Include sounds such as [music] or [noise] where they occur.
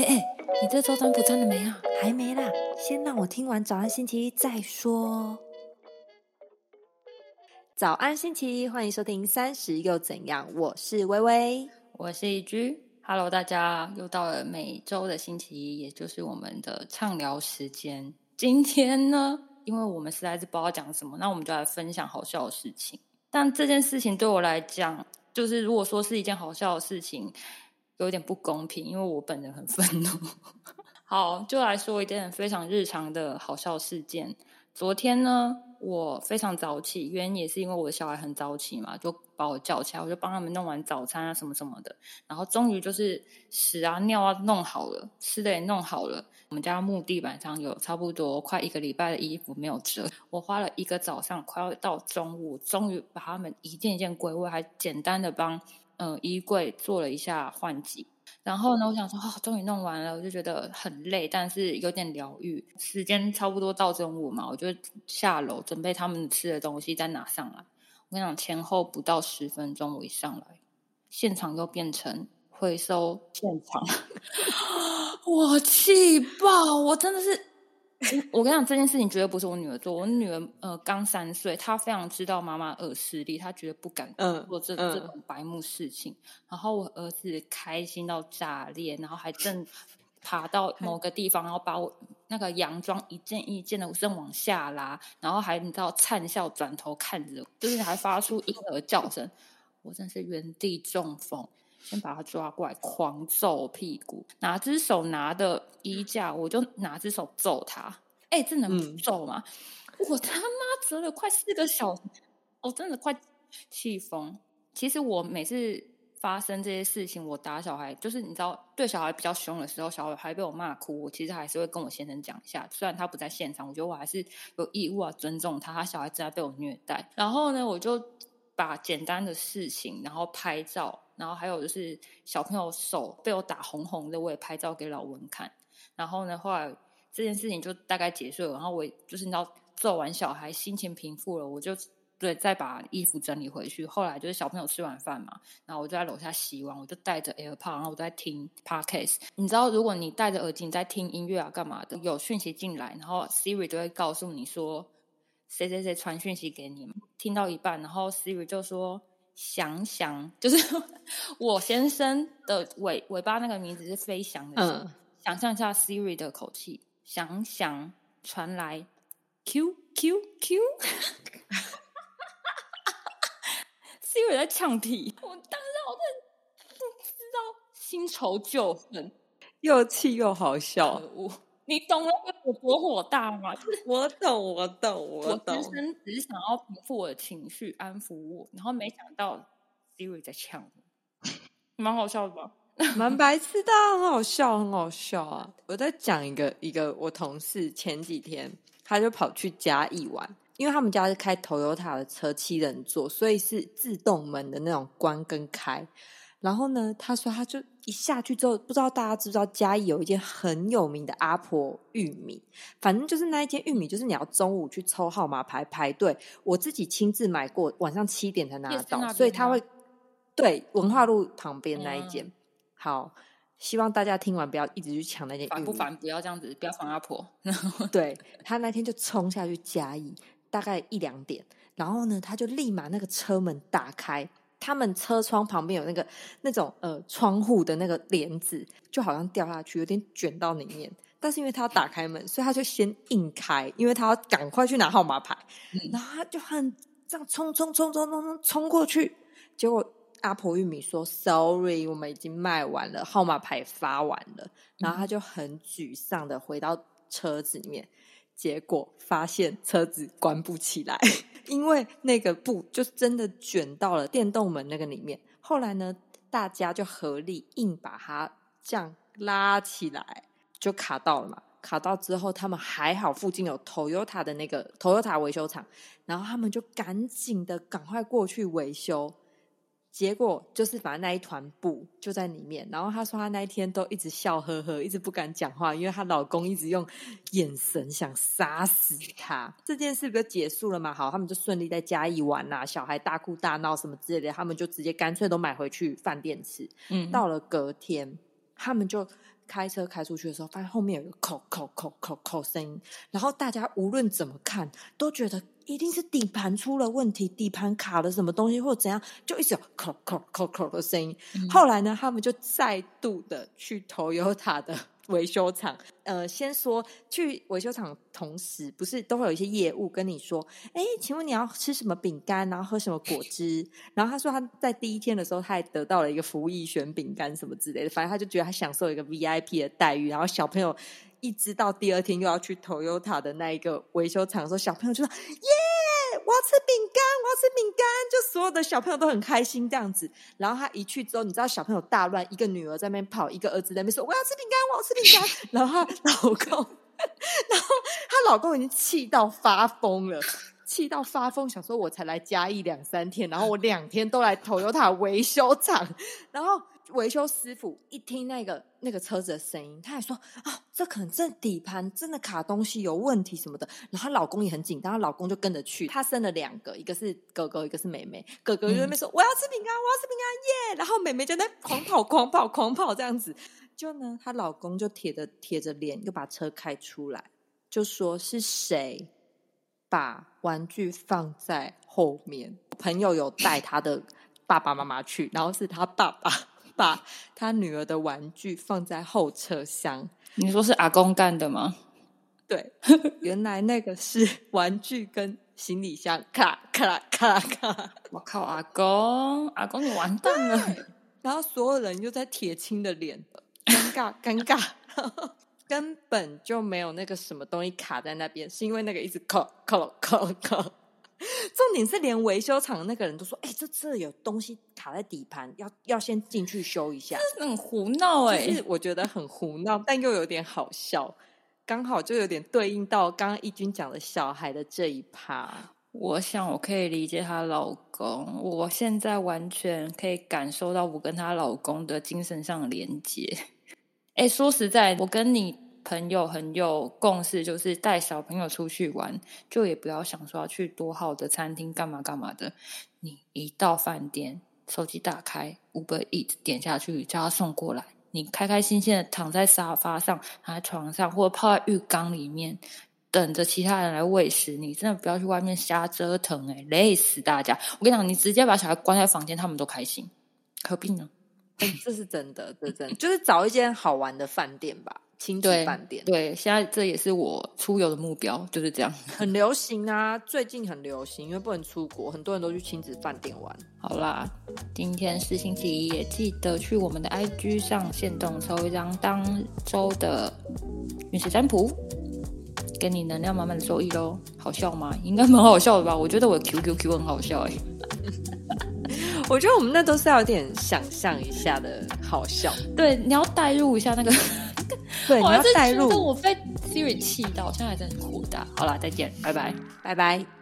哎哎，你这周占卜占了没啊？还没啦，先让我听完早安星期一再说。早安星期一，欢迎收听三十又怎样？我是微微，我是一居。Hello，大家又到了每周的星期一，也就是我们的畅聊时间。今天呢，因为我们实在是不知道讲什么，那我们就来分享好笑的事情。但这件事情对我来讲，就是如果说是一件好笑的事情。有点不公平，因为我本人很愤怒。[laughs] 好，就来说一件非常日常的好笑事件。昨天呢，我非常早起，原因也是因为我的小孩很早起嘛，就把我叫起来，我就帮他们弄完早餐啊，什么什么的。然后终于就是屎啊尿啊弄好了，吃的也弄好了。我们家木地板上有差不多快一个礼拜的衣服没有折，我花了一个早上，快要到中午，终于把他们一件一件归位，还简单的帮。嗯，衣柜做了一下换季，然后呢，我想说，哦，终于弄完了，我就觉得很累，但是有点疗愈。时间差不多到中午嘛，我就下楼准备他们吃的东西再拿上来。我跟你讲，前后不到十分钟，我一上来，现场又变成回收现场，[laughs] 我气爆！我真的是。我跟你讲，这件事情绝对不是我女儿做。我女儿呃刚三岁，她非常知道妈妈恶势力，她绝对不敢做这这种白目事情。然后我儿子开心到炸裂，然后还正爬到某个地方，然后把我那个洋装一件一件的正往下拉，然后还你知道灿笑转头看着，就是还发出婴儿叫声。我真是原地中风。先把他抓过来，狂揍屁股，哪只手拿的衣架，我就哪只手揍他。哎，这能不揍吗？我他妈折了快四个小时，我真的快气疯。其实我每次发生这些事情，我打小孩，就是你知道，对小孩比较凶的时候，小孩被我骂哭，我其实还是会跟我先生讲一下。虽然他不在现场，我觉得我还是有义务啊，尊重他。他小孩正在被我虐待，然后呢，我就把简单的事情，然后拍照。然后还有就是小朋友手被我打红红的，我也拍照给老文看。然后呢，后来这件事情就大概结束了。然后我就是你知道，揍完小孩，心情平复了，我就对再把衣服整理回去。后来就是小朋友吃完饭嘛，然后我就在楼下洗碗，我就带着 AirPod，然后我在听 Podcast。你知道，如果你戴着耳机你在听音乐啊，干嘛的？有讯息进来，然后 Siri 就会告诉你说谁谁谁传讯息给你。听到一半，然后 Siri 就说。翔翔 [laughs] 就是我先生的尾尾巴那个名字是飞翔的，嗯，想象一下 Siri 的口气，翔翔传来 Q Q Q，Siri [laughs] 在呛题，我当时我真不知道，新仇旧恨，又气又好笑。你懂了我多火大吗？我懂，我懂，我懂。我只是想要平复我的情绪，安抚我，然后没想到 Siri 在呛我，蛮好笑的吧？[laughs] 蛮白痴的，很好笑，很好笑啊！我在讲一个一个我同事前几天他就跑去嘉义玩，因为他们家是开 Toyota 的车，七人座，所以是自动门的那种关跟开。然后呢，他说他就一下去之后，不知道大家知不知道嘉义有一间很有名的阿婆玉米，反正就是那一间玉米，就是你要中午去抽号码牌排队。我自己亲自买过，晚上七点才拿得到，所以他会对文化路旁边那一间。好，希望大家听完不要一直去抢那间。烦不烦？不要这样子，不要烦阿婆。对他那天就冲下去嘉义，大概一两点，然后呢，他就立马那个车门打开。他们车窗旁边有那个那种呃窗户的那个帘子，就好像掉下去，有点卷到里面。但是因为他要打开门，所以他就先硬开，因为他要赶快去拿号码牌。然后他就很这样冲冲冲冲冲冲冲过去，结果阿婆玉米说：“Sorry，我们已经卖完了，号码牌发完了。”然后他就很沮丧的回到车子里面，结果发现车子关不起来。[laughs] 因为那个布就真的卷到了电动门那个里面，后来呢，大家就合力硬把它这样拉起来，就卡到了嘛。卡到之后，他们还好附近有 Toyota 的那个 Toyota 维修厂，然后他们就赶紧的赶快过去维修。结果就是，反正那一团布就在里面。然后她说，她那一天都一直笑呵呵，一直不敢讲话，因为她老公一直用眼神想杀死她。这件事不就结束了嘛？好，他们就顺利在家一玩呐，小孩大哭大闹什么之类的，他们就直接干脆都买回去饭店吃。嗯，到了隔天，他们就开车开出去的时候，发现后面有一个扣扣扣扣扣声音，然后大家无论怎么看，都觉得一定是底盘出了问题，底盘卡了什么东西或怎样，就一直有扣扣扣扣的声音。后来呢，他们就再度的去 Toyota 的。维修厂，呃，先说去维修厂，同时不是都会有一些业务跟你说，哎，请问你要吃什么饼干，然后喝什么果汁？[laughs] 然后他说他在第一天的时候，他还得到了一个福益选饼干什么之类的，反正他就觉得他享受一个 VIP 的待遇。然后小朋友一直到第二天又要去 Toyota 的那一个维修厂的时候，小朋友就说耶。我要吃饼干，我要吃饼干，就所有的小朋友都很开心这样子。然后他一去之后，你知道小朋友大乱，一个女儿在那边跑，一个儿子在那边说我要吃饼干，我要吃饼干。然后她老公，[laughs] 然后她老公已经气到发疯了，气到发疯，想说我才来嘉义两三天，然后我两天都来投油塔维修厂，然后。维修师傅一听那个那个车子的声音，他还说啊，这可能这底盘真的卡东西有问题什么的。然后她老公也很紧张，她老公就跟着去。她生了两个，一个是哥哥，一个是妹妹。哥哥就在那边说我要吃饼干，我要吃饼干耶！然后妹妹就在狂跑狂跑狂跑这样子。就呢，她老公就铁着铁着脸，又把车开出来，就说是谁把玩具放在后面？朋友有带他的爸爸妈妈去，然后是他爸爸。把他女儿的玩具放在后车厢，你说是阿公干的吗？对，[laughs] 原来那个是玩具跟行李箱，咔咔咔咔！我靠，阿公，阿公你完蛋了！[laughs] 然后所有人又在铁青的脸，尴尬尴尬，[laughs] 根本就没有那个什么东西卡在那边，是因为那个一直扣扣扣扣。[laughs] 重点是连维修厂的那个人都说：“哎，这这有东西卡在底盘，要要先进去修一下。”很胡闹哎，是我觉得很胡闹，但又有点好笑，刚好就有点对应到刚刚义军讲的小孩的这一趴。我想我可以理解她老公，我现在完全可以感受到我跟她老公的精神上的连接。[laughs] 哎，说实在，我跟你。朋友很有共识，就是带小朋友出去玩，就也不要想说要去多好的餐厅干嘛干嘛的。你一到饭店，手机打开，Uber Eat 点下去，叫他送过来，你开开心心的躺在沙发上，躺在床上，或者泡在浴缸里面，等着其他人来喂食。你真的不要去外面瞎折腾，哎，累死大家！我跟你讲，你直接把小孩关在房间，他们都开心，何必呢？这是真的，这真就是找一间好玩的饭店吧。亲子饭店，对，现在这也是我出游的目标，就是这样。[laughs] 很流行啊，最近很流行，因为不能出国，很多人都去亲子饭店玩。好啦，今天是星期一，也记得去我们的 IG 上线动抽一张当周的运势占卜，给你能量满满的收益喽。好笑吗？应该蛮好笑的吧？我觉得我 QQQ 很好笑哎。[laughs] 我觉得我们那都是要有点想象一下的好笑。对，你要代入一下那个。对，你要带入。我被 Siri 气到，现在还在很火大。好了，再见，拜拜，拜拜。